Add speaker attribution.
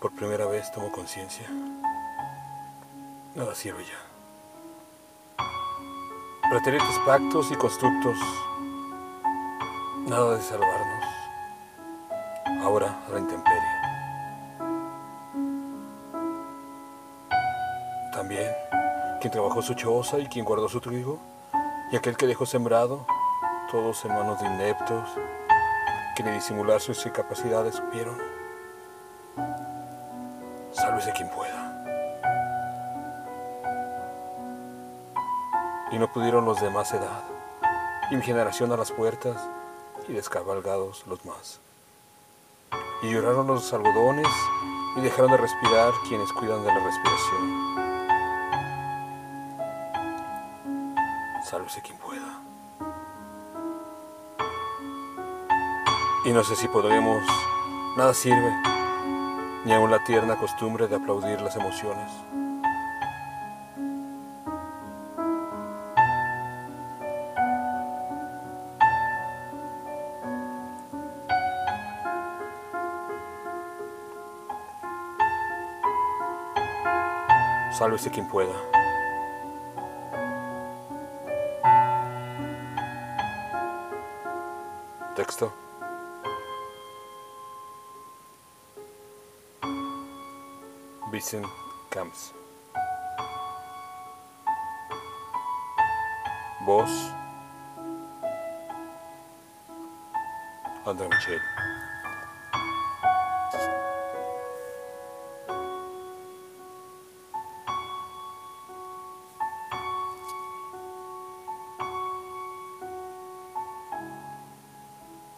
Speaker 1: Por primera vez tomo conciencia. Nada sirve ya. Pretéritos pactos y constructos. Nada de salvarnos. Ahora a la intemperie. También quien trabajó su choza y quien guardó su trigo, y aquel que dejó sembrado, todos en manos de ineptos, que ni disimular sus incapacidades supieron. Sálvese quien pueda. Y no pudieron los de más edad, y mi generación a las puertas, y descabalgados los más. Y lloraron los algodones, y dejaron de respirar quienes cuidan de la respiración. Sálvese quien pueda. Y no sé si podremos, nada sirve, ni aun la tierna costumbre de aplaudir las emociones. Sálvese quien pueda. Texto. besin comes. Boz Adam Çelik